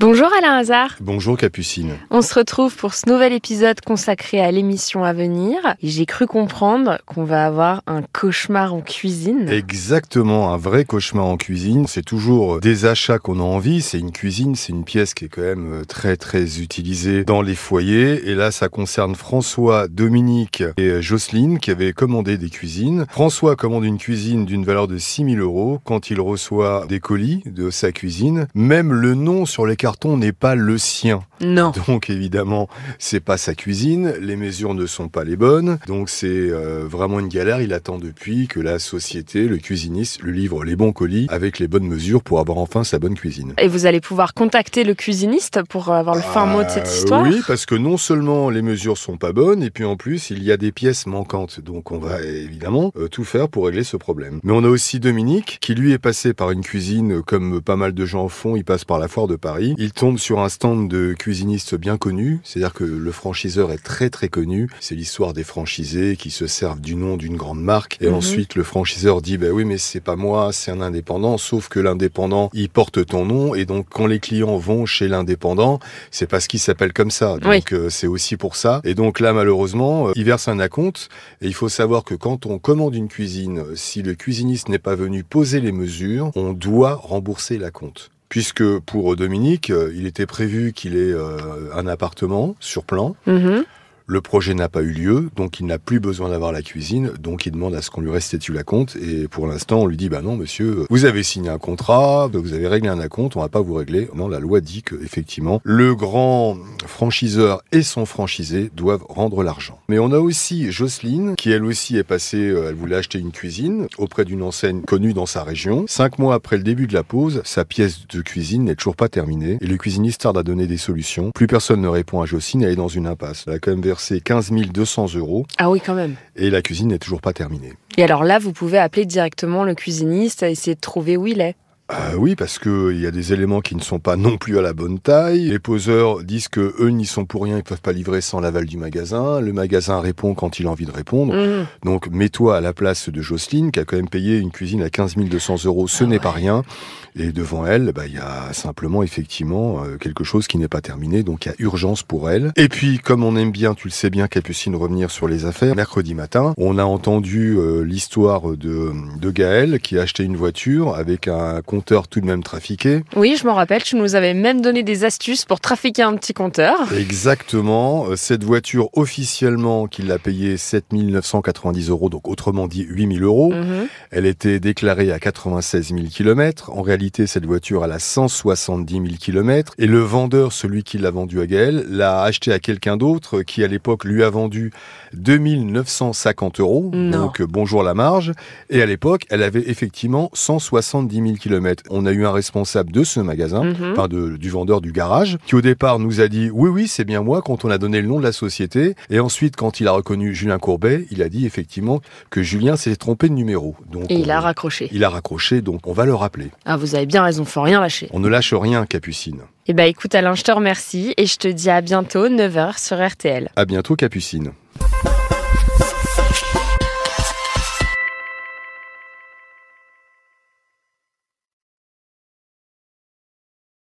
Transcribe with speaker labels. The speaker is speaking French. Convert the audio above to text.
Speaker 1: Bonjour Alain Hazard.
Speaker 2: Bonjour Capucine.
Speaker 1: On se retrouve pour ce nouvel épisode consacré à l'émission à venir. J'ai cru comprendre qu'on va avoir un cauchemar en cuisine.
Speaker 2: Exactement, un vrai cauchemar en cuisine. C'est toujours des achats qu'on a envie. C'est une cuisine, c'est une pièce qui est quand même euh, très très utilisée dans les foyers. Et là, ça concerne François, Dominique et Jocelyne qui avaient commandé des cuisines. François commande une cuisine d'une valeur de 6000 euros quand il reçoit des colis de sa cuisine. Même le nom sur les cartes carton n'est pas le sien.
Speaker 1: Non.
Speaker 2: Donc évidemment, c'est pas sa cuisine, les mesures ne sont pas les bonnes, donc c'est euh, vraiment une galère. Il attend depuis que la société, le cuisiniste, lui livre les bons colis avec les bonnes mesures pour avoir enfin sa bonne cuisine.
Speaker 1: Et vous allez pouvoir contacter le cuisiniste pour avoir le fin mot de cette euh, histoire
Speaker 2: Oui, parce que non seulement les mesures sont pas bonnes, et puis en plus il y a des pièces manquantes. Donc on va évidemment euh, tout faire pour régler ce problème. Mais on a aussi Dominique qui lui est passé par une cuisine comme pas mal de gens font. Il passe par la foire de Paris il tombe sur un stand de cuisinistes bien connu, c'est-à-dire que le franchiseur est très très connu. C'est l'histoire des franchisés qui se servent du nom d'une grande marque et mhm. ensuite le franchiseur dit bah oui mais c'est pas moi, c'est un indépendant. Sauf que l'indépendant il porte ton nom et donc quand les clients vont chez l'indépendant, c'est parce qu'il s'appelle comme ça. Donc euh, c'est aussi pour ça. Et donc là malheureusement euh, il verse un acompte et il faut savoir que quand on commande une cuisine, si le cuisiniste n'est pas venu poser les mesures, on doit rembourser l'acompte puisque pour Dominique, euh, il était prévu qu'il ait euh, un appartement sur plan. Mhm. Le projet n'a pas eu lieu, donc il n'a plus besoin d'avoir la cuisine, donc il demande à ce qu'on lui restitue la compte. Et pour l'instant, on lui dit bah non, monsieur, vous avez signé un contrat, vous avez réglé un acompte, on va pas vous régler. Non, la loi dit que effectivement, le grand franchiseur et son franchisé doivent rendre l'argent. Mais on a aussi Jocelyne, qui elle aussi est passée, euh, elle voulait acheter une cuisine auprès d'une enseigne connue dans sa région. Cinq mois après le début de la pause, sa pièce de cuisine n'est toujours pas terminée et le cuisiniste tarde à donner des solutions. Plus personne ne répond à Jocelyne, elle est dans une impasse. C'est 15 200 euros.
Speaker 1: Ah oui, quand même.
Speaker 2: Et la cuisine n'est toujours pas terminée.
Speaker 1: Et alors là, vous pouvez appeler directement le cuisiniste et essayer de trouver où il est.
Speaker 2: Euh, oui, parce qu'il y a des éléments qui ne sont pas non plus à la bonne taille. Les poseurs disent que eux n'y sont pour rien, ils peuvent pas livrer sans l'aval du magasin. Le magasin répond quand il a envie de répondre. Mhm. Donc mets-toi à la place de Jocelyne, qui a quand même payé une cuisine à 15 200 euros. Ce ah n'est pas rien. Et devant elle, bah, il y a simplement effectivement euh, quelque chose qui n'est pas terminé, donc il y a urgence pour elle. Et puis, comme on aime bien, tu le sais bien, Capucine, revenir sur les affaires, mercredi matin, on a entendu euh, l'histoire de, de Gaël qui a acheté une voiture avec un compteur tout de même trafiqué.
Speaker 1: Oui, je m'en rappelle, tu nous avais même donné des astuces pour trafiquer un petit compteur.
Speaker 2: Exactement. Euh, cette voiture, officiellement, qu'il a payé 7 990 euros, donc autrement dit 8 000 euros. Mhm. Elle était déclarée à 96 000 km. En réalité, cette voiture, elle a 170 000 km. Et le vendeur, celui qui l'a vendu à Gaël, l'a acheté à quelqu'un d'autre qui, à l'époque, lui a vendu 2950 euros. Donc, bonjour la marge. Et à l'époque, elle avait effectivement 170 000 km. On a eu un responsable de ce magasin, mhm. enfin de, du vendeur du garage, qui au départ nous a dit oui, oui, c'est bien moi quand on a donné le nom de la société. Et ensuite, quand il a reconnu Julien Courbet, il a dit effectivement que Julien s'est trompé de numéro.
Speaker 1: Donc, et il a raccroché.
Speaker 2: Il a raccroché, donc on va le rappeler.
Speaker 1: Ah, vous avez bien raison, faut rien lâcher.
Speaker 2: On ne lâche rien, Capucine.
Speaker 1: Eh ben écoute Alain, je te remercie et je te dis à bientôt, 9h sur RTL.
Speaker 2: À bientôt, Capucine.